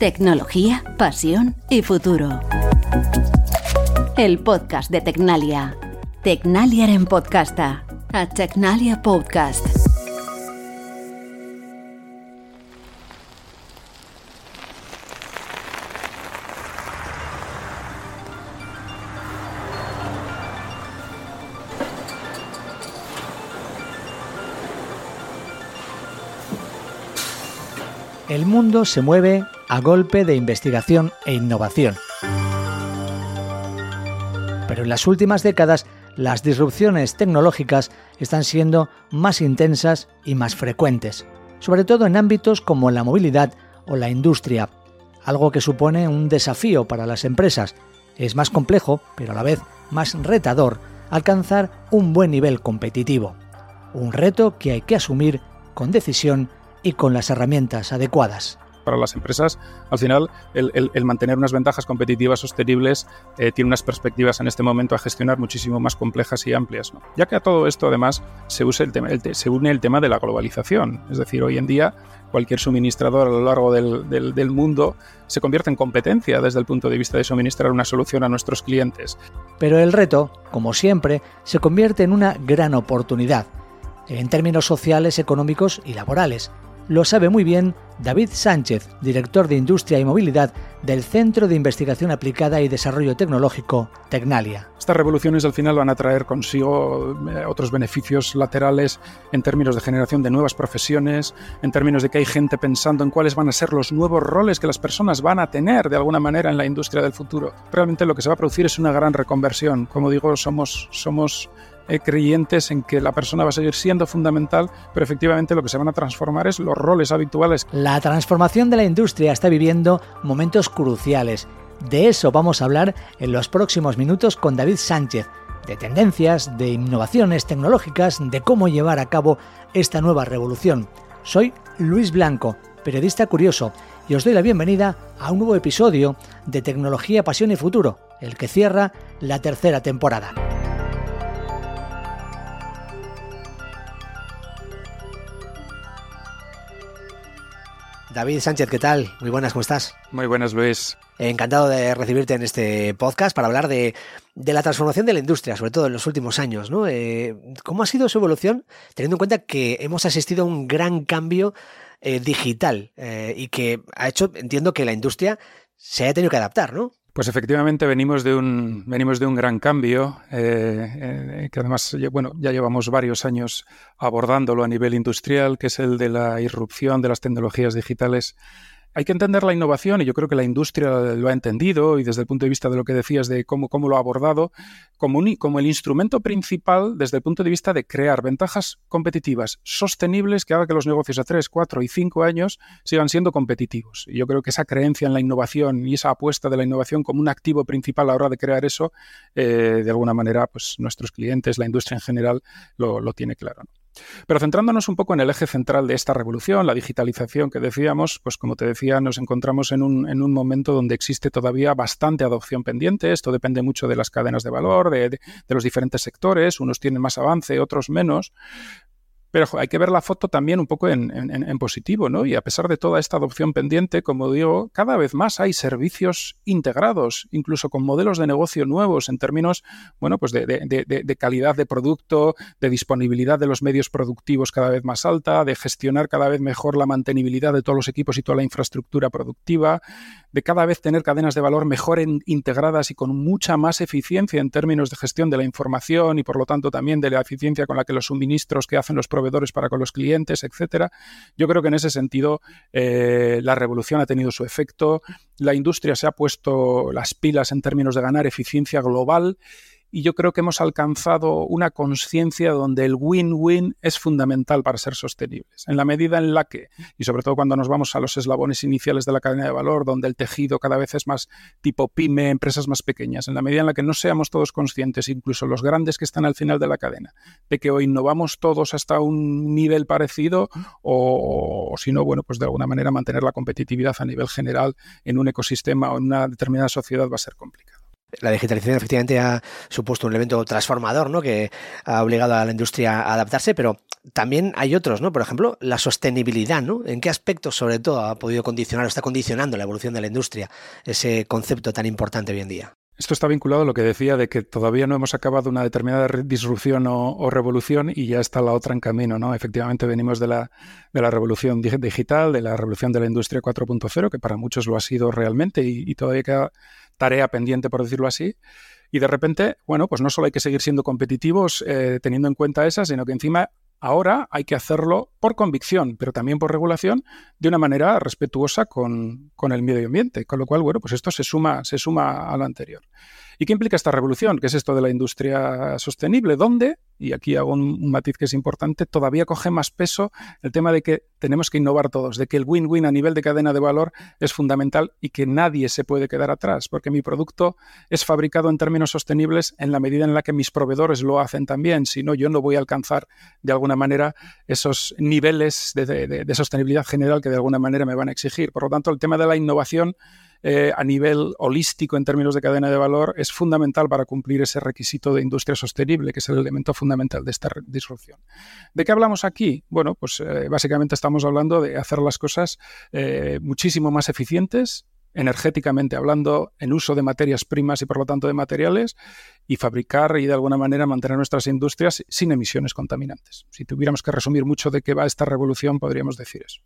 Tecnología, pasión y futuro. El podcast de Tecnalia. Tecnalia en podcasta. A Tecnalia Podcast. El mundo se mueve a golpe de investigación e innovación. Pero en las últimas décadas las disrupciones tecnológicas están siendo más intensas y más frecuentes, sobre todo en ámbitos como la movilidad o la industria, algo que supone un desafío para las empresas. Es más complejo, pero a la vez más retador, alcanzar un buen nivel competitivo. Un reto que hay que asumir con decisión y con las herramientas adecuadas para las empresas, al final el, mantener unas ventajas competitivas sostenibles eh, tiene unas perspectivas en este momento a gestionar muchísimo más complejas y amplias. Ya que a todo esto además se, une el tema de la globalización. Es decir, hoy en día cualquier suministrador a lo largo del mundo se convierte en competencia desde el punto de vista de suministrar una solución a nuestros clientes. Pero el reto, como siempre, se convierte en una gran oportunidad en términos sociales, económicos y laborales lo sabe muy bien David Sánchez, director de Industria y Movilidad del Centro de Investigación Aplicada y Desarrollo Tecnológico, Tecnalia. Estas revoluciones al final van a traer consigo eh, otros beneficios laterales en términos de generación de nuevas profesiones, en términos de que hay gente pensando en cuáles van a ser los nuevos roles que las personas van a tener de alguna manera en la industria del futuro. Realmente lo que se va a producir es una gran reconversión. Como digo, somos, somos eh, creyentes en que la persona va a seguir siendo fundamental, pero efectivamente lo que se van a transformar es los roles habituales. La transformación de la industria está viviendo momentos cruciales. De eso vamos a hablar en los próximos minutos con David Sánchez, de tendencias, de innovaciones tecnológicas, de cómo llevar a cabo esta nueva revolución. Soy Luis Blanco, periodista curioso, y os doy la bienvenida a un nuevo episodio de Tecnología, Pasión y Futuro, el que cierra la tercera temporada. David Sánchez, ¿qué tal? Muy buenas, ¿cómo estás? Muy buenas, Luis. Encantado de recibirte en este podcast para hablar de, la transformación de la industria, sobre todo en los últimos años. ¿no? Eh, ¿Cómo ha sido su evolución, teniendo en cuenta que hemos asistido a un gran cambio eh, digital eh, y que ha hecho, entiendo, que la industria se haya tenido que adaptar, ¿no? Pues efectivamente venimos de un, venimos de un gran cambio, eh, eh, que además bueno, ya llevamos varios años abordándolo a nivel industrial, que es el de la irrupción de las tecnologías digitales hay que entender la innovación y yo creo que la industria lo ha entendido y desde el punto de vista de lo que decías de cómo, cómo lo ha abordado, como, el instrumento principal desde el punto de vista de crear ventajas competitivas sostenibles que haga que los negocios a 3, 4 y 5 años sigan siendo competitivos. Y yo creo que esa creencia en la innovación y esa apuesta de la innovación como un activo principal a la hora de crear eso, eh, de alguna manera, pues nuestros clientes, la industria en general, lo, lo tiene claro. Pero centrándonos un poco en el eje central de esta revolución, la digitalización que decíamos, pues como te decía, nos encontramos en un, en un momento donde existe todavía bastante adopción pendiente. Esto depende mucho de las cadenas de valor, de, de los diferentes sectores. Unos tienen más avance, otros menos. Pero hay que ver la foto también un poco en, positivo, ¿no? Y a pesar de toda esta adopción pendiente, como digo, cada vez más hay servicios integrados, incluso con modelos de negocio nuevos en términos, bueno, pues de, calidad de producto, de disponibilidad de los medios productivos cada vez más alta, de gestionar cada vez mejor la mantenibilidad de todos los equipos y toda la infraestructura productiva, de cada vez tener cadenas de valor mejor integradas y con mucha más eficiencia en términos de gestión de la información y por lo tanto también de la eficiencia con la que los suministros que hacen los proveedores para con los clientes, etcétera. Yo creo que en ese sentido eh, la revolución ha tenido su efecto, la industria se ha puesto las pilas en términos de ganar eficiencia global y yo creo que hemos alcanzado una conciencia donde el win-win es fundamental para ser sostenibles. En la medida en la que, y sobre todo cuando nos vamos a los eslabones iniciales de la cadena de valor, donde el tejido cada vez es más tipo pyme, empresas más pequeñas, en la medida en la que no seamos todos conscientes, incluso los grandes que están al final de la cadena, de que o innovamos todos hasta un nivel parecido o, o si no, bueno, pues de alguna manera mantener la competitividad a nivel general en un ecosistema o en una determinada sociedad va a ser complicado. La digitalización efectivamente ha supuesto un elemento transformador, ¿no? Que ha obligado a la industria a adaptarse, pero también hay otros, ¿no? Por ejemplo, la sostenibilidad, ¿no? ¿En qué aspectos, sobre todo, ha podido condicionar o está condicionando la evolución de la industria ese concepto tan importante hoy en día? Esto está vinculado a lo que decía de que todavía no hemos acabado una determinada disrupción o, revolución y ya está la otra en camino, ¿no? Efectivamente venimos de la, de la revolución digital, de la revolución de la industria 4.0, que para muchos lo ha sido realmente y, todavía queda tarea pendiente, por decirlo así. Y de repente, bueno, pues no solo hay que seguir siendo competitivos eh, teniendo en cuenta esa, sino que encima Ahora hay que hacerlo por convicción, pero también por regulación, de una manera respetuosa con, con, el medio ambiente. Con lo cual, bueno, pues esto se suma, se suma a lo anterior. ¿Y qué implica esta revolución? ¿Qué es esto de la industria sostenible? ¿Dónde? Y aquí hago un, matiz que es importante, todavía coge más peso el tema de que tenemos que innovar todos, de que el win-win a nivel de cadena de valor es fundamental y que nadie se puede quedar atrás, porque mi producto es fabricado en términos sostenibles en la medida en la que mis proveedores lo hacen también. Si no, yo no voy a alcanzar de alguna manera esos niveles de sostenibilidad general que de alguna manera me van a exigir. Por lo tanto, el tema de la innovación eh, a nivel holístico en términos de cadena de valor es fundamental para cumplir ese requisito de industria sostenible, que es el elemento fundamental de esta disrupción. ¿De qué hablamos aquí? Bueno, pues eh, básicamente estamos hablando de hacer las cosas eh, muchísimo más eficientes, energéticamente hablando, en uso de materias primas y por lo tanto de materiales, y fabricar y de alguna manera mantener nuestras industrias sin emisiones contaminantes. Si tuviéramos que resumir mucho de qué va esta revolución, podríamos decir eso.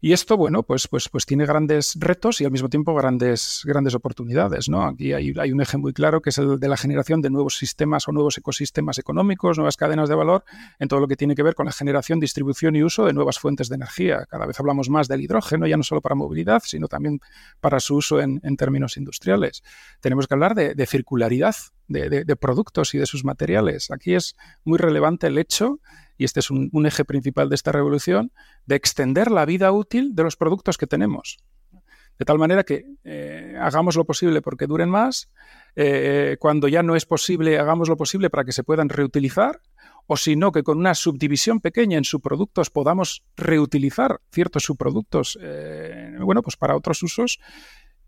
Y esto, bueno, pues, pues, pues tiene grandes retos y al mismo tiempo grandes, grandes oportunidades. ¿no? Aquí hay, un eje muy claro que es el de la generación de nuevos sistemas o nuevos ecosistemas económicos, nuevas cadenas de valor en todo lo que tiene que ver con la generación, distribución y uso de nuevas fuentes de energía. Cada vez hablamos más del hidrógeno, ya no solo para movilidad, sino también para su uso en, términos industriales. Tenemos que hablar de, de circularidad de, de productos y de sus materiales. Aquí es muy relevante el hecho y este es un, eje principal de esta revolución, de extender la vida útil de los productos que tenemos. De tal manera que eh, hagamos lo posible porque duren más, eh, cuando ya no es posible, hagamos lo posible para que se puedan reutilizar, o si no, que con una subdivisión pequeña en subproductos podamos reutilizar ciertos subproductos, eh, bueno, pues para otros usos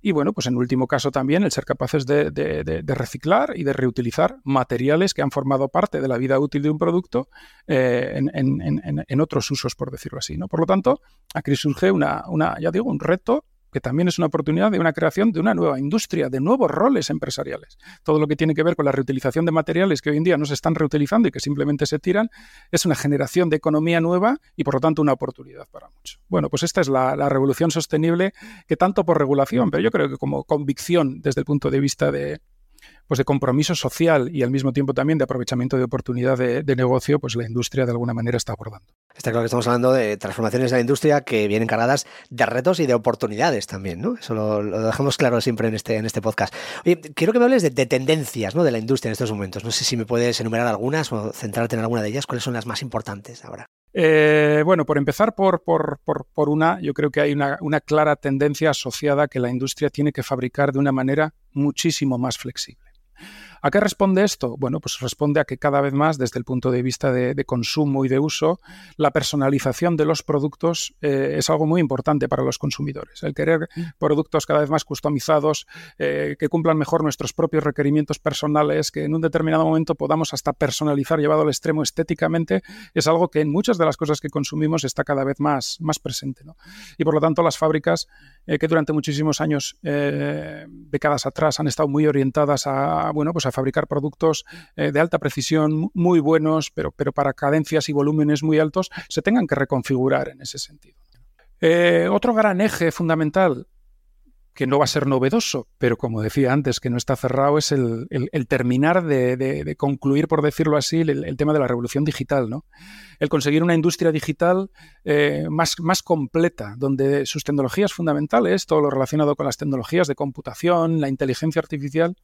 y bueno, pues en último caso también el ser capaces de, reciclar y de reutilizar materiales que han formado parte de la vida útil de un producto eh, en, otros usos, por decirlo así. ¿no? Por lo tanto, aquí surge una, una, ya digo, un reto que también es una oportunidad de una creación de una nueva industria, de nuevos roles empresariales. Todo lo que tiene que ver con la reutilización de materiales que hoy en día no se están reutilizando y que simplemente se tiran, es una generación de economía nueva y por lo tanto una oportunidad para muchos. Bueno, pues esta es la, revolución sostenible que tanto por regulación, pero yo creo que como convicción desde el punto de vista de, pues de compromiso social y al mismo tiempo también de aprovechamiento de oportunidad de, negocio, pues la industria de alguna manera está abordando. Está claro que estamos hablando de transformaciones de la industria que vienen cargadas de retos y de oportunidades también, ¿no? Eso lo, dejamos claro siempre en este, en este podcast. Oye, quiero que me hables de, tendencias ¿no? de la industria en estos momentos. No sé si me puedes enumerar algunas o centrarte en alguna de ellas. ¿Cuáles son las más importantes ahora? Eh, bueno, por empezar por, por, por, una, yo creo que hay una, una clara tendencia asociada que la industria tiene que fabricar de una manera muchísimo más flexible. ¿A qué responde esto? Bueno, pues responde a que cada vez más, desde el punto de vista de, consumo y de uso, la personalización de los productos eh, es algo muy importante para los consumidores. El querer productos cada vez más customizados, eh, que cumplan mejor nuestros propios requerimientos personales, que en un determinado momento podamos hasta personalizar llevado al extremo estéticamente, es algo que en muchas de las cosas que consumimos está cada vez más, más presente. Y por lo tanto, las fábricas eh, que durante muchísimos años, décadas atrás, han estado muy orientadas a, bueno, pues a fabricar productos eh, de alta precisión muy buenos, pero, pero para cadencias y volúmenes muy altos, se tengan que reconfigurar en ese sentido. Eh, otro gran eje fundamental que no va a ser novedoso, pero como decía antes, que no está cerrado, es el, terminar de, concluir, por decirlo así, el, tema de la revolución digital, ¿no? El conseguir una industria digital eh, más, completa, donde sus tecnologías fundamentales, todo lo relacionado con las tecnologías de computación, la inteligencia artificial,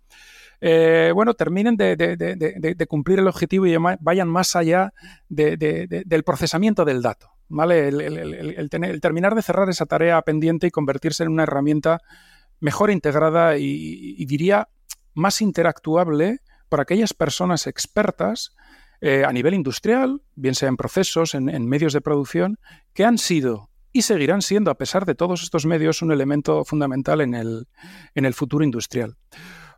eh, bueno, terminen de, cumplir el objetivo y vayan más allá del procesamiento del dato. ¿Vale? El, terminar de cerrar esa tarea pendiente y convertirse en una herramienta mejor integrada y, diría más interactuable para aquellas personas expertas eh, a nivel industrial, bien sea en procesos, en, medios de producción, que han sido y seguirán siendo, a pesar de todos estos medios, un elemento fundamental en el, en el futuro industrial.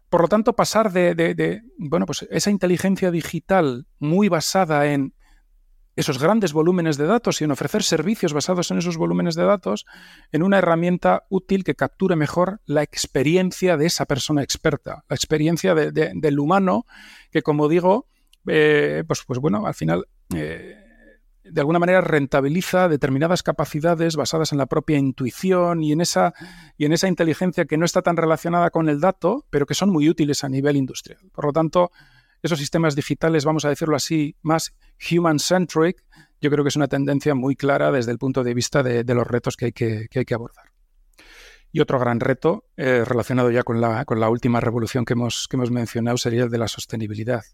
Por lo tanto, pasar de, bueno, pues esa inteligencia digital muy basada en esos grandes volúmenes de datos y en ofrecer servicios basados en esos volúmenes de datos en una herramienta útil que capture mejor la experiencia de esa persona experta, la experiencia del humano que, como digo, eh, pues, pues bueno, al final... Eh, de alguna manera rentabiliza determinadas capacidades basadas en la propia intuición y en esa y en esa inteligencia que no está tan relacionada con el dato, pero que son muy útiles a nivel industrial. Por lo tanto, esos sistemas digitales, vamos a decirlo así, más human-centric, yo creo que es una tendencia muy clara desde el punto de vista de, los retos que hay que, abordar. Y otro gran reto, eh, relacionado ya con la, con la última revolución que hemos, que hemos mencionado, sería el de la sostenibilidad.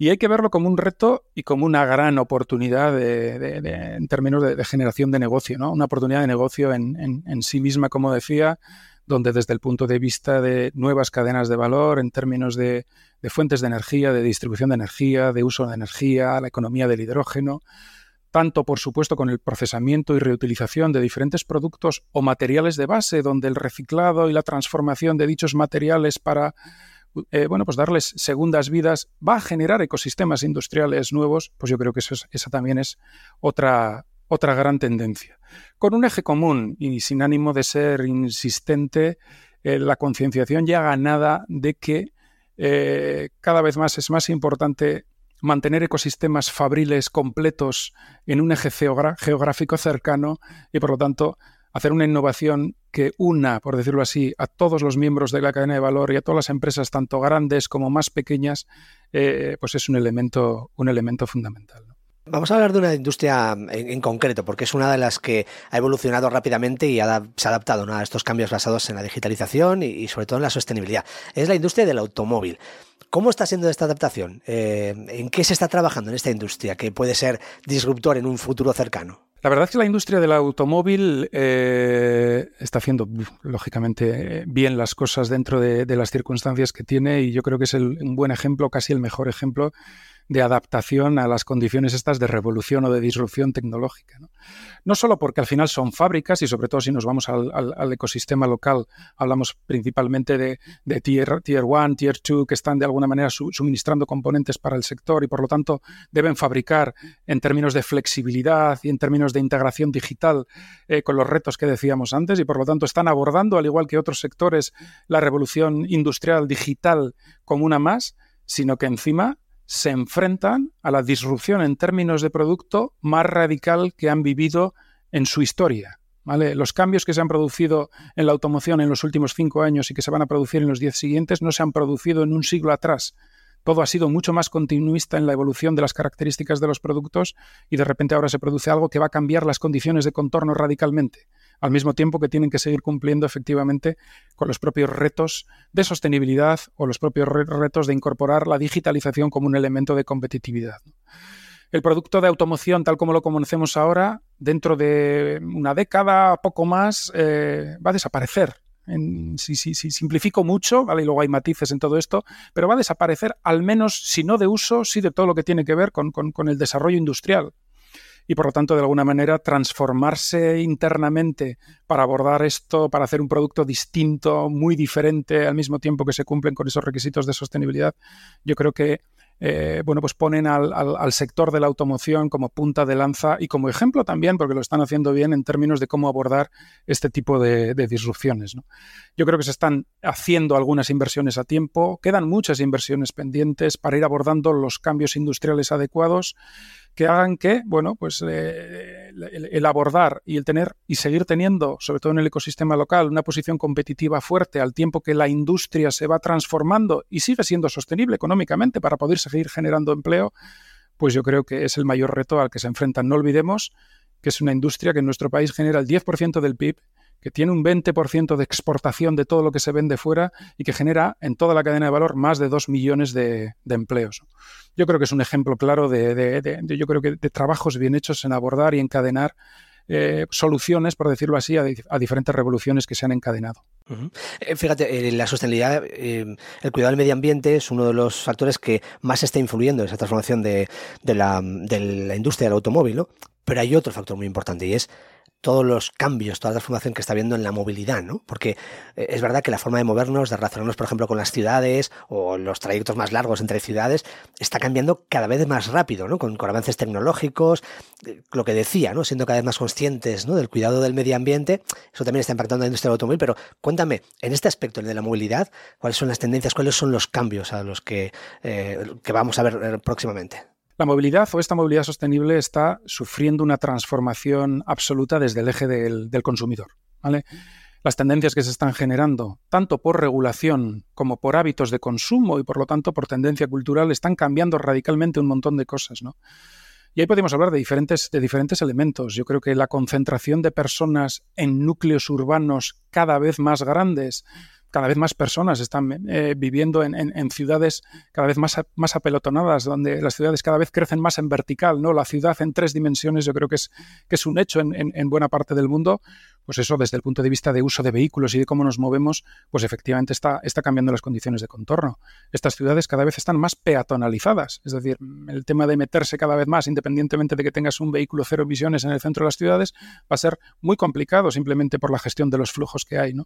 Y hay que verlo como un reto y como una gran oportunidad en términos de, generación de negocio, ¿no? Una oportunidad de negocio en, sí misma, como decía, donde desde el punto de vista de nuevas cadenas de valor, en términos de, fuentes de energía, de distribución de energía, de uso de energía, la economía del hidrógeno, tanto por supuesto con el procesamiento y reutilización de diferentes productos o materiales de base, donde el reciclado y la transformación de dichos materiales para eh, bueno, pues darles segundas vidas va a generar ecosistemas industriales nuevos, pues yo creo que esa también es otra, otra gran tendencia. Con un eje común y sin ánimo de ser insistente, eh, la concienciación ya ganada de que eh, cada vez más es más importante mantener ecosistemas fabriles completos en un eje geográfico cercano y por lo tanto hacer una innovación que una, por decirlo así, a todos los miembros de la cadena de valor y a todas las empresas, tanto grandes como más pequeñas, eh, pues es un elemento, un elemento fundamental. Vamos a hablar de una industria en, concreto, porque es una de las que ha evolucionado rápidamente y se ha adaptado a estos cambios basados en la digitalización y, sobre todo en la sostenibilidad. Es la industria del automóvil. ¿Cómo está siendo esta adaptación? Eh, ¿En qué se está trabajando en esta industria que puede ser disruptor en un futuro cercano? La verdad es que la industria del automóvil eh, está haciendo, lógicamente, bien las cosas dentro de, las circunstancias que tiene y yo creo que es un buen ejemplo, casi el mejor ejemplo de adaptación a las condiciones estas de revolución o de disrupción tecnológica. ¿no? solo porque al final son fábricas y sobre todo si nos vamos al, ecosistema local, hablamos principalmente de, tier, tier 1, Tier 2, que están de alguna manera suministrando componentes para el sector y por lo tanto deben fabricar en términos de flexibilidad y en términos de integración digital eh, con los retos que decíamos antes y por lo tanto están abordando, al igual que otros sectores, la revolución industrial digital como una más, sino que encima se enfrentan a la disrupción en términos de producto más radical que han vivido en su historia. ¿vale? Los cambios que se han producido en la automoción en los últimos cinco años y que se van a producir en los diez siguientes no se han producido en un siglo atrás. Todo ha sido mucho más continuista en la evolución de las características de los productos y de repente ahora se produce algo que va a cambiar las condiciones de contorno radicalmente al mismo tiempo que tienen que seguir cumpliendo efectivamente con los propios retos de sostenibilidad o los propios retos de incorporar la digitalización como un elemento de competitividad. El producto de automoción, tal como lo conocemos ahora, dentro de una década, poco más, eh, va a desaparecer. si, simplifico mucho, ¿vale? y luego hay matices en todo esto, pero va a desaparecer al menos, si no de uso, sí de todo lo que tiene que ver con el desarrollo industrial y por lo tanto de alguna manera transformarse internamente para abordar esto, para hacer un producto distinto, muy diferente, al mismo tiempo que se cumplen con esos requisitos de sostenibilidad, yo creo que eh, bueno, pues ponen al, sector de la automoción como punta de lanza y como ejemplo también, porque lo están haciendo bien en términos de cómo abordar este tipo de, disrupciones. Yo creo que se están haciendo algunas inversiones a tiempo, quedan muchas inversiones pendientes para ir abordando los cambios industriales adecuados que hagan que, bueno, pues eh, el, abordar y el tener y seguir teniendo, sobre todo en el ecosistema local, una posición competitiva fuerte al tiempo que la industria se va transformando y sigue siendo sostenible económicamente para poder seguir generando empleo, pues yo creo que es el mayor reto al que se enfrentan. No olvidemos que es una industria que en nuestro país genera el 10% del PIB que tiene un 20% de exportación de todo lo que se vende fuera y que genera en toda la cadena de valor más de 2 millones de, empleos. Yo creo que es un ejemplo claro de, yo creo que de trabajos bien hechos en abordar y encadenar eh, soluciones, por decirlo así, a, diferentes revoluciones que se han encadenado. Eh, fíjate, eh, la sostenibilidad, el cuidado del medio ambiente es uno de los factores que más está influyendo en esa transformación de, la, de la industria del automóvil, ¿no? Pero hay otro factor muy importante y es todos los cambios, toda la transformación que está habiendo en la movilidad, ¿no? Porque eh, es verdad que la forma de movernos, de relacionarnos, por ejemplo, con las ciudades o los trayectos más largos entre ciudades, está cambiando cada vez más rápido, ¿no? Con, avances tecnológicos, eh, lo que decía, ¿no? Siendo cada vez más conscientes ¿no? del cuidado del medio ambiente, eso también está impactando en la industria del automóvil, pero cuéntame, en este aspecto, el de la movilidad, ¿cuáles son las tendencias, cuáles son los cambios a los que, eh, que vamos a ver próximamente? La movilidad o esta movilidad sostenible está sufriendo una transformación absoluta desde el eje del, consumidor. Las tendencias que se están generando, tanto por regulación como por hábitos de consumo y por lo tanto por tendencia cultural, están cambiando radicalmente un montón de cosas. Y ahí podemos hablar de diferentes, de diferentes elementos. Yo creo que la concentración de personas en núcleos urbanos cada vez más grandes, cada vez más personas están eh, viviendo en, ciudades cada vez más, más apelotonadas, donde las ciudades cada vez crecen más en vertical, ¿no? La ciudad en tres dimensiones yo creo que es, un hecho en, buena parte del mundo. Pues eso, desde el punto de vista de uso de vehículos y de cómo nos movemos, pues efectivamente está, está cambiando las condiciones de contorno. Estas ciudades cada vez están más peatonalizadas, es decir, el tema de meterse cada vez más, independientemente de que tengas un vehículo cero emisiones en el centro de las ciudades, va a ser muy complicado simplemente por la gestión de los flujos que hay, ¿no?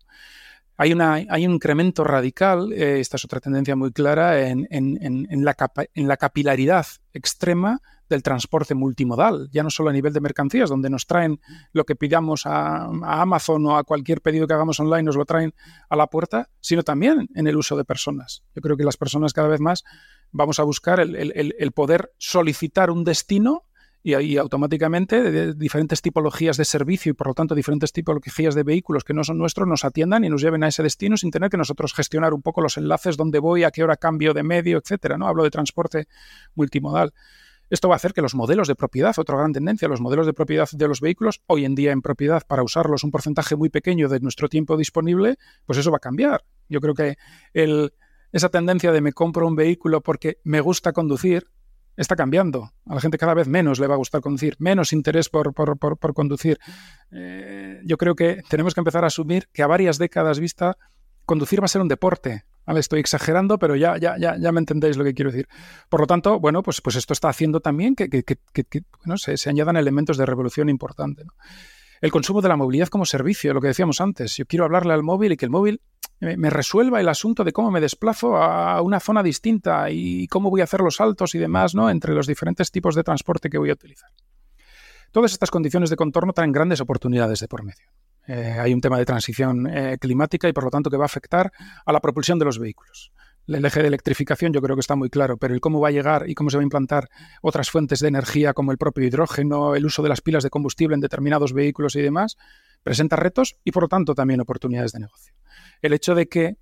Hay, una, hay un incremento radical, eh, esta es otra tendencia muy clara, en, la en la capilaridad extrema del transporte multimodal, ya no solo a nivel de mercancías, donde nos traen lo que pidamos a, Amazon o a cualquier pedido que hagamos online, nos lo traen a la puerta, sino también en el uso de personas. Yo creo que las personas cada vez más vamos a buscar el poder solicitar un destino y ahí automáticamente diferentes tipologías de servicio y por lo tanto diferentes tipologías de vehículos que no son nuestros nos atiendan y nos lleven a ese destino sin tener que nosotros gestionar un poco los enlaces, dónde voy, a qué hora cambio de medio, etcétera, ¿no? Hablo de transporte multimodal. Esto va a hacer que los modelos de propiedad, otra gran tendencia, los modelos de propiedad de los vehículos, hoy en día en propiedad para usarlos un porcentaje muy pequeño de nuestro tiempo disponible, pues eso va a cambiar. Yo creo que el, esa tendencia de me compro un vehículo porque me gusta conducir, está cambiando. A la gente cada vez menos le va a gustar conducir, menos interés por, conducir. Eh, yo creo que tenemos que empezar a asumir que a varias décadas vista, conducir va a ser un deporte. Estoy exagerando, pero ya, ya, ya, ya me entendéis lo que quiero decir. Por lo tanto, bueno, pues, pues esto está haciendo también que, se, añadan elementos de revolución importante. El consumo de la movilidad como servicio, lo que decíamos antes. Yo quiero hablarle al móvil y que el móvil me resuelva el asunto de cómo me desplazo a una zona distinta y cómo voy a hacer los saltos y demás, ¿no? Entre los diferentes tipos de transporte que voy a utilizar. Todas estas condiciones de contorno traen grandes oportunidades de por medio. Eh, hay un tema de transición eh, climática y por lo tanto que va a afectar a la propulsión de los vehículos. El eje de electrificación yo creo que está muy claro, pero el cómo va a llegar y cómo se va a implantar otras fuentes de energía como el propio hidrógeno, el uso de las pilas de combustible en determinados vehículos y demás, presenta retos y por lo tanto también oportunidades de negocio. El hecho de que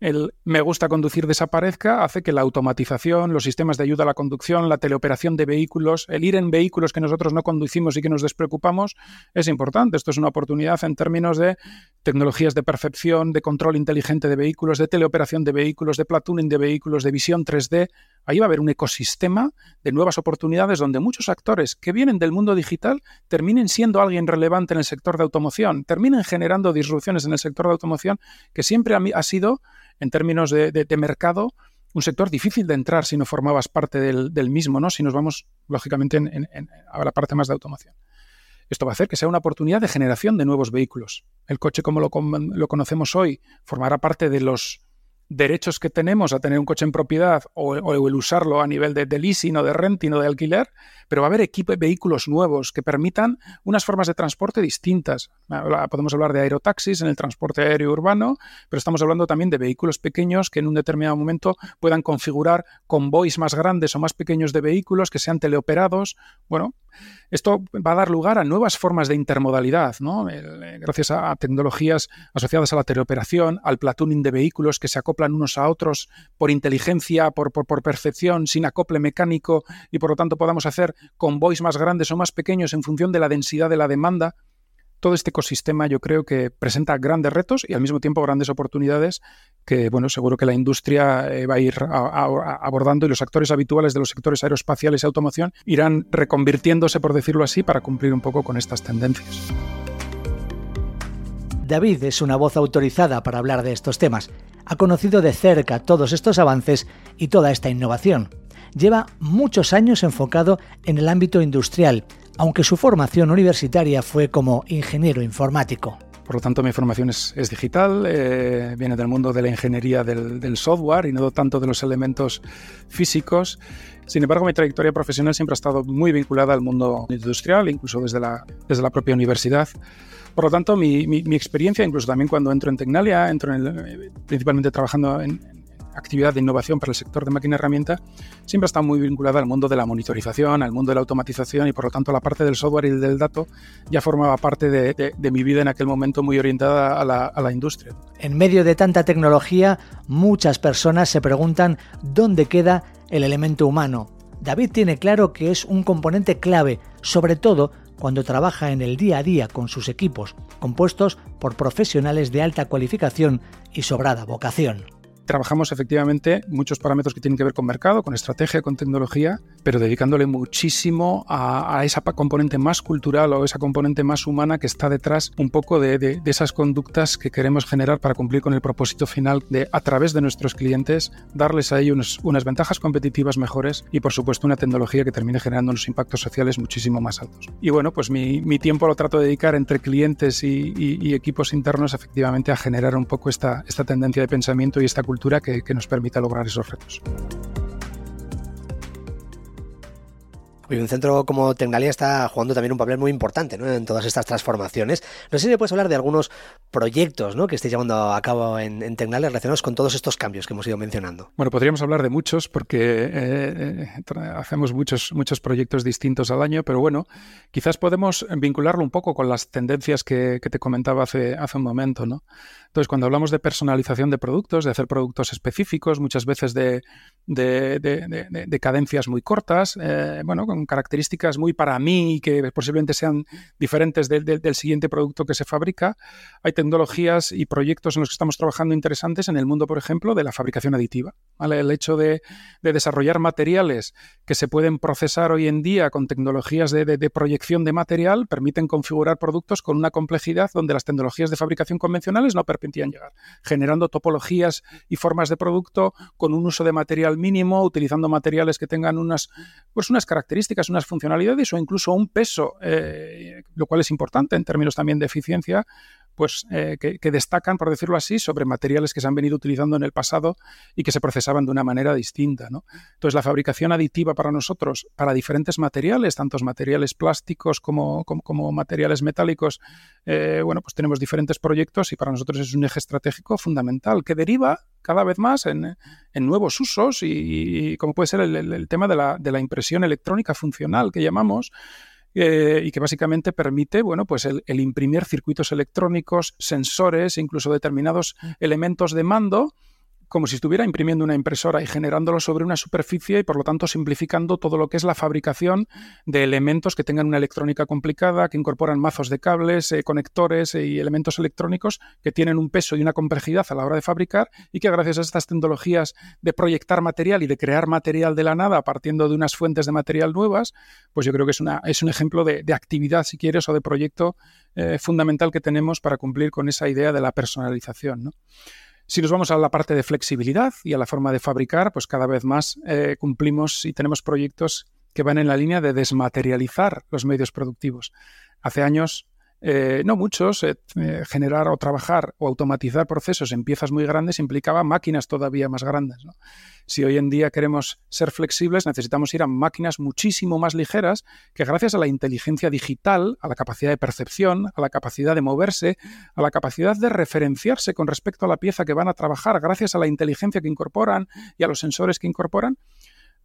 el me gusta conducir desaparezca hace que la automatización, los sistemas de ayuda a la conducción, la teleoperación de vehículos, el ir en vehículos que nosotros no conducimos y que nos despreocupamos es importante. Esto es una oportunidad en términos de tecnologías de percepción, de control inteligente de vehículos, de teleoperación de vehículos, de platooning de vehículos, de visión 3D. Ahí va a haber un ecosistema de nuevas oportunidades donde muchos actores que vienen del mundo digital terminen siendo alguien relevante en el sector de automoción, terminen generando disrupciones en el sector de automoción que siempre ha sido en términos de, mercado, un sector difícil de entrar si no formabas parte del, mismo, ¿no? Si nos vamos, lógicamente, a la parte más de automoción. Esto va a hacer que sea una oportunidad de generación de nuevos vehículos. El coche, como lo, lo conocemos hoy, formará parte de los derechos que tenemos a tener un coche en propiedad o, el usarlo a nivel de, leasing o de renting o de alquiler, pero va a haber equipo, vehículos nuevos que permitan unas formas de transporte distintas. Podemos hablar de aerotaxis en el transporte aéreo urbano, pero estamos hablando también de vehículos pequeños que en un determinado momento puedan configurar convoys más grandes o más pequeños de vehículos que sean teleoperados. Bueno, esto va a dar lugar a nuevas formas de intermodalidad. Eh, gracias a, tecnologías asociadas a la teleoperación, al platooning de vehículos que se acoplan unos a otros por inteligencia, por, por, percepción, sin acople mecánico y por lo tanto podamos hacer convoys más grandes o más pequeños en función de la densidad de la demanda todo este ecosistema yo creo que presenta grandes retos y al mismo tiempo grandes oportunidades que, bueno, seguro que la industria eh, va a ir abordando y los actores habituales de los sectores aeroespaciales y automoción irán reconvirtiéndose, por decirlo así, para cumplir un poco con estas tendencias. David es una voz autorizada para hablar de estos temas. Ha conocido de cerca todos estos avances y toda esta innovación lleva muchos años enfocado en el ámbito industrial, aunque su formación universitaria fue como ingeniero informático. Por lo tanto, mi formación es, digital, eh, viene del mundo de la ingeniería del, software y no tanto de los elementos físicos. Sin embargo, mi trayectoria profesional siempre ha estado muy vinculada al mundo industrial, incluso desde la, desde la propia universidad. Por lo tanto, mi, mi, experiencia, incluso también cuando entro en Tecnalia, entro en principalmente trabajando en, actividad de innovación para el sector de máquina herramienta siempre está muy vinculada al mundo de la monitorización, al mundo de la automatización y por lo tanto la parte del software y del dato ya formaba parte de, mi vida en aquel momento muy orientada a la industria. En medio de tanta tecnología, muchas personas se preguntan dónde queda el elemento humano. David tiene claro que es un componente clave, sobre todo cuando trabaja en el día a día con sus equipos, compuestos por profesionales de alta cualificación y sobrada vocación trabajamos efectivamente muchos parámetros que tienen que ver con mercado, con estrategia, con tecnología, pero dedicándole muchísimo a, esa componente más cultural o esa componente más humana que está detrás un poco de, esas conductas que queremos generar para cumplir con el propósito final de, a través de nuestros clientes, darles a ellos unas ventajas competitivas mejores y, por supuesto, una tecnología que termine generando unos impactos sociales muchísimo más altos. Y bueno, pues mi, tiempo lo trato de dedicar entre clientes y, equipos internos efectivamente a generar un poco esta, esta tendencia de pensamiento y esta cultura que, nos permita lograr esos retos. Un centro como Tecnalia está jugando también un papel muy importante en todas estas transformaciones. No sé si me puedes hablar de algunos proyectos ¿no? que estéis llevando a cabo en, en, Tecnalia relacionados con todos estos cambios que hemos ido mencionando. Bueno, podríamos hablar de muchos porque eh, eh, hacemos muchos, muchos proyectos distintos al año, pero bueno, quizás podemos vincularlo un poco con las tendencias que, que te comentaba hace, hace un momento. ¿no? Entonces, cuando hablamos de personalización de productos, de hacer productos específicos, muchas veces de, de, cadencias muy cortas, eh, bueno, con características muy para mí y que posiblemente sean diferentes del siguiente producto que se fabrica, hay tecnologías y proyectos en los que estamos trabajando interesantes en el mundo, por ejemplo, de la fabricación aditiva. El hecho de, desarrollar materiales que se pueden procesar hoy en día con tecnologías de proyección de material permiten configurar productos con una complejidad donde las tecnologías de fabricación convencionales no permiten llegar, generando topologías y formas de producto con un uso de material mínimo, utilizando materiales que tengan unas, pues unas características, unas funcionalidades o incluso un peso, eh, lo cual es importante en términos también de eficiencia, pues, eh, que, destacan, por decirlo así, sobre materiales que se han venido utilizando en el pasado y que se procesaban de una manera distinta. Entonces, la fabricación aditiva para nosotros, para diferentes materiales, tantos materiales plásticos como, materiales metálicos, eh, bueno, pues tenemos diferentes proyectos y para nosotros es un eje estratégico fundamental que deriva cada vez más en, nuevos usos y, como puede ser el, tema de la impresión electrónica funcional que llamamos, eh, y que básicamente permite bueno, pues el, imprimir circuitos electrónicos, sensores, incluso determinados mm. elementos de mando como si estuviera imprimiendo una impresora y generándolo sobre una superficie y por lo tanto simplificando todo lo que es la fabricación de elementos que tengan una electrónica complicada, que incorporan mazos de cables, eh, conectores eh, y elementos electrónicos que tienen un peso y una complejidad a la hora de fabricar y que gracias a estas tecnologías de proyectar material y de crear material de la nada partiendo de unas fuentes de material nuevas, pues yo creo que es, un ejemplo de, actividad, si quieres, o de proyecto eh, fundamental que tenemos para cumplir con esa idea de la personalización. ¿no? Si nos vamos a la parte de flexibilidad y a la forma de fabricar, pues cada vez más eh, cumplimos y tenemos proyectos que van en la línea de desmaterializar los medios productivos. Hace años eh, no muchos, eh, eh, generar o trabajar o automatizar procesos en piezas muy grandes implicaba máquinas todavía más grandes. Si hoy en día queremos ser flexibles, necesitamos ir a máquinas muchísimo más ligeras que gracias a la inteligencia digital, a la capacidad de percepción, a la capacidad de moverse, a la capacidad de referenciarse con respecto a la pieza que van a trabajar, gracias a la inteligencia que incorporan y a los sensores que incorporan,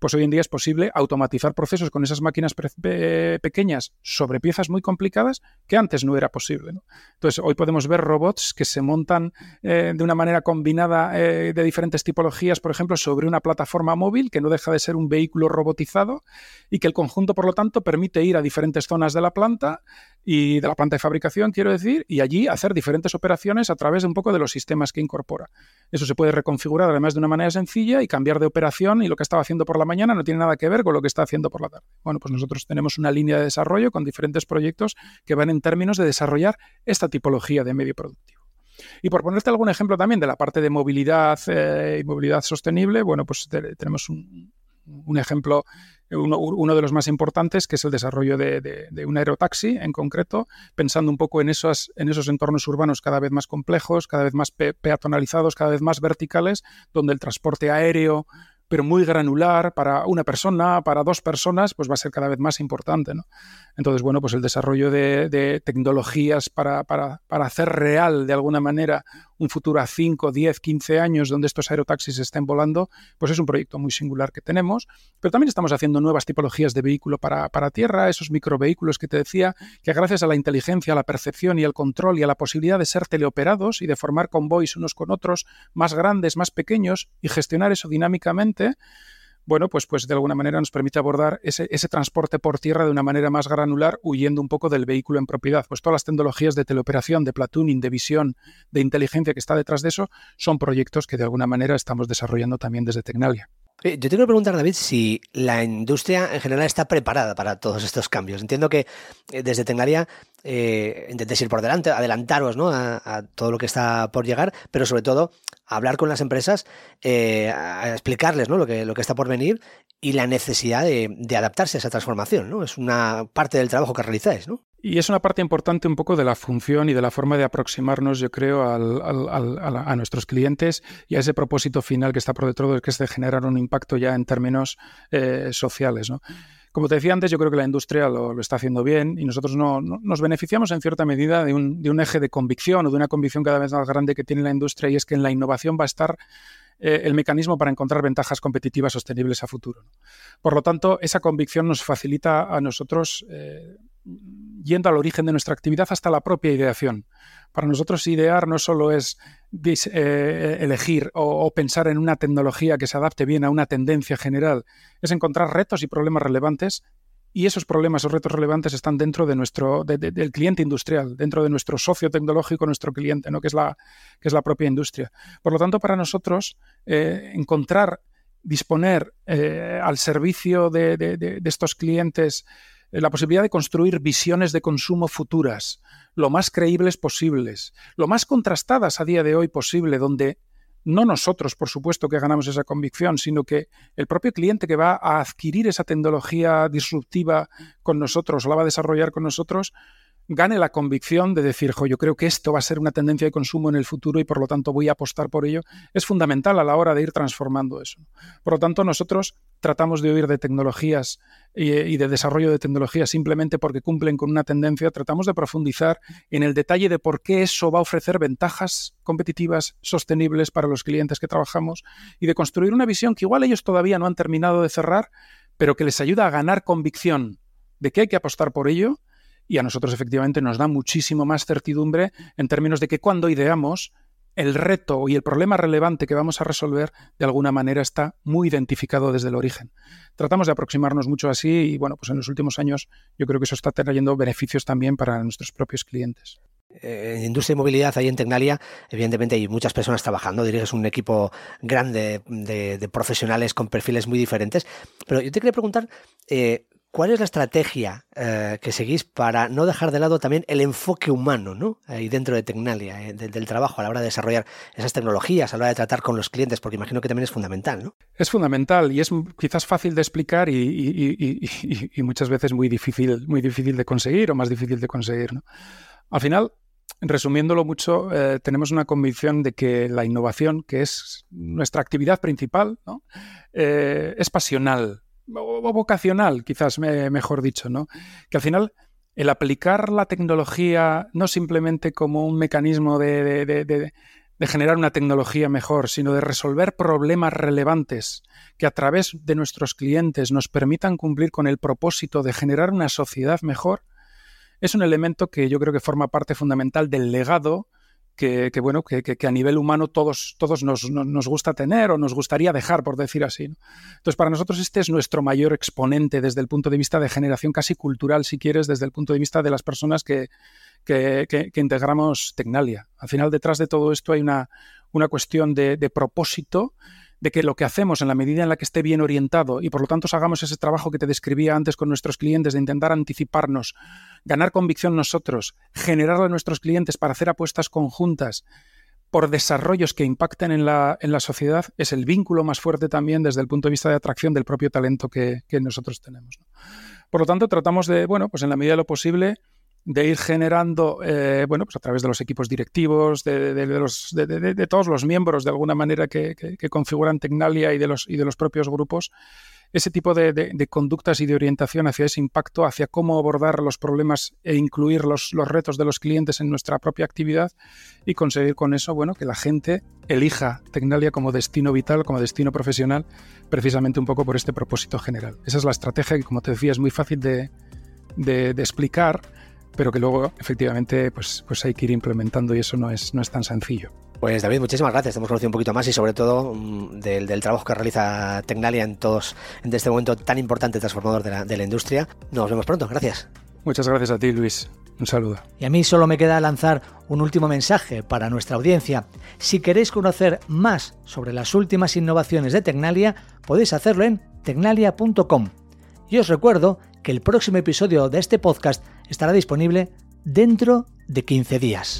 pues hoy en día es posible automatizar procesos con esas máquinas pequeñas sobre piezas muy complicadas que antes no era posible. Entonces, hoy podemos ver robots que se montan eh, de una manera combinada eh, de diferentes tipologías, por ejemplo, sobre una plataforma móvil que no deja de ser un vehículo robotizado y que el conjunto, por lo tanto, permite ir a diferentes zonas de la planta y de la planta de fabricación, quiero decir, y allí hacer diferentes operaciones a través de un poco de los sistemas que incorpora. Eso se puede reconfigurar además de una manera sencilla y cambiar de operación y lo que estaba haciendo por la mañana no tiene nada que ver con lo que está haciendo por la tarde. Bueno, pues nosotros tenemos una línea de desarrollo con diferentes proyectos que van en términos de desarrollar esta tipología de medio productivo. Y por ponerte algún ejemplo también de la parte de movilidad eh, y movilidad sostenible, bueno, pues tenemos un, un ejemplo uno, de los más importantes, que es el desarrollo de, un aerotaxi en concreto, pensando un poco en esos, en esos entornos urbanos cada vez más complejos, cada vez más peatonalizados, cada vez más verticales, donde el transporte aéreo pero muy granular para una persona, para dos personas, pues va a ser cada vez más importante. ¿no? Entonces, bueno, pues el desarrollo de, tecnologías para, para, para, hacer real de alguna manera un futuro a 5, 10, 15 años donde estos aerotaxis estén volando, pues es un proyecto muy singular que tenemos. Pero también estamos haciendo nuevas tipologías de vehículo para, para tierra, esos microvehículos que te decía, que gracias a la inteligencia, a la percepción y al control y a la posibilidad de ser teleoperados y de formar convoys unos con otros más grandes, más pequeños y gestionar eso dinámicamente, bueno, pues, pues de alguna manera nos permite abordar ese, ese, transporte por tierra de una manera más granular, huyendo un poco del vehículo en propiedad. Pues todas las tecnologías de teleoperación, de platooning, de visión, de inteligencia que está detrás de eso, son proyectos que de alguna manera estamos desarrollando también desde Tecnalia. Yo tengo que preguntar, David, si la industria en general está preparada para todos estos cambios. Entiendo que eh, desde Tecnalia eh, intentéis ir por delante, adelantaros ¿no? a, todo lo que está por llegar, pero sobre todo hablar con las empresas, eh, a explicarles ¿no? lo, que, lo que está por venir y la necesidad de, adaptarse a esa transformación. ¿no? Es una parte del trabajo que realizáis. ¿no? Y es una parte importante un poco de la función y de la forma de aproximarnos, yo creo, a, nuestros clientes y a ese propósito final que está por detrás, que es de generar un impacto ya en términos eh, sociales. Como te decía antes, yo creo que la industria lo, está haciendo bien y nosotros no, nos beneficiamos en cierta medida de un, eje de convicción o de una convicción cada vez más grande que tiene la industria y es que en la innovación va a estar eh, el mecanismo para encontrar ventajas competitivas sostenibles a futuro. Por lo tanto, esa convicción nos facilita a nosotros, eh, yendo al origen de nuestra actividad, hasta la propia ideación. Para nosotros idear no solo es eh, elegir o, pensar en una tecnología que se adapte bien a una tendencia general, es encontrar retos y problemas relevantes y esos problemas o retos relevantes están dentro de nuestro del cliente industrial, dentro de nuestro socio tecnológico, nuestro cliente, ¿no? que, es la, que es la propia industria. Por lo tanto, para nosotros, eh, encontrar, disponer eh, al servicio de estos clientes eh, la posibilidad de construir visiones de consumo futuras, lo más creíbles posibles, lo más contrastadas a día de hoy posible, donde no nosotros, por supuesto, que ganamos esa convicción, sino que el propio cliente que va a adquirir esa tecnología disruptiva con nosotros, la va a desarrollar con nosotros, gane la convicción de decir, jo, yo creo que esto va a ser una tendencia de consumo en el futuro y por lo tanto voy a apostar por ello, es fundamental a la hora de ir transformando eso. Por lo tanto, nosotros tratamos de oír de tecnologías y, de desarrollo de tecnologías simplemente porque cumplen con una tendencia, tratamos de profundizar en el detalle de por qué eso va a ofrecer ventajas competitivas sostenibles para los clientes que trabajamos y de construir una visión que igual ellos todavía no han terminado de cerrar, pero que les ayuda a ganar convicción de que hay que apostar por ello y a nosotros efectivamente nos da muchísimo más certidumbre en términos de que cuando ideamos, el reto y el problema relevante que vamos a resolver de alguna manera está muy identificado desde el origen. Tratamos de aproximarnos mucho así y bueno, pues en los últimos años yo creo que eso está trayendo beneficios también para nuestros propios clientes. Eh, en industria y movilidad, ahí en Tecnalia, evidentemente hay muchas personas trabajando, diriges un equipo grande de, profesionales con perfiles muy diferentes, pero yo te quería preguntar, eh, ¿Cuál es la estrategia eh, que seguís para no dejar de lado también el enfoque humano ¿no? dentro de Tecnalia, eh, del trabajo a la hora de desarrollar esas tecnologías, a la hora de tratar con los clientes? Porque imagino que también es fundamental. ¿no? Es fundamental y es quizás fácil de explicar y, muchas veces muy difícil, muy difícil de conseguir o más difícil de conseguir. Al final, resumiéndolo mucho, eh, tenemos una convicción de que la innovación, que es nuestra actividad principal, es pasional vocacional, quizás mejor dicho, ¿no? Que al final el aplicar la tecnología no simplemente como un mecanismo de, de, generar una tecnología mejor, sino de resolver problemas relevantes que a través de nuestros clientes nos permitan cumplir con el propósito de generar una sociedad mejor, es un elemento que yo creo que forma parte fundamental del legado que, bueno, que, a nivel humano todos, todos nos, nos, gusta tener o nos gustaría dejar, por decir así. Entonces, para nosotros este es nuestro mayor exponente desde el punto de vista de generación casi cultural, si quieres, desde el punto de vista de las personas que, que, integramos Tecnalia. Al final, detrás de todo esto hay una, una cuestión de propósito de que lo que hacemos en la medida en la que esté bien orientado y por lo tanto hagamos ese trabajo que te describía antes con nuestros clientes de intentar anticiparnos, ganar convicción nosotros, generar a nuestros clientes para hacer apuestas conjuntas, por desarrollos que impacten en la, en la, sociedad, es el vínculo más fuerte también desde el punto de vista de atracción del propio talento que, nosotros tenemos. Por lo tanto, tratamos de, bueno, pues en la medida de lo posible, de ir generando, eh, bueno, pues a través de los equipos directivos, de, de, todos los miembros de alguna manera que, que, configuran Tecnalia y de los, y de los propios grupos, ese tipo de, conductas y de orientación hacia ese impacto, hacia cómo abordar los problemas e incluir los, los, retos de los clientes en nuestra propia actividad y conseguir con eso, bueno, que la gente elija Tecnalia como destino vital, como destino profesional, precisamente un poco por este propósito general. Esa es la estrategia que, como te decía, es muy fácil de, de explicar, pero que luego efectivamente pues, pues hay que ir implementando y eso no es, no es tan sencillo. Pues David, muchísimas gracias. hemos conocido un poquito más y sobre todo mm, del, trabajo que realiza Tecnalia en todos, en este momento tan importante transformador de la, de la industria. Nos vemos pronto. Gracias. Muchas gracias a ti, Luis. Un saludo. Y a mí solo me queda lanzar un último mensaje para nuestra audiencia. Si queréis conocer más sobre las últimas innovaciones de Tecnalia, podéis hacerlo en tecnalia.com. Y os recuerdo que el próximo episodio de este podcast estará disponible dentro de 15 días.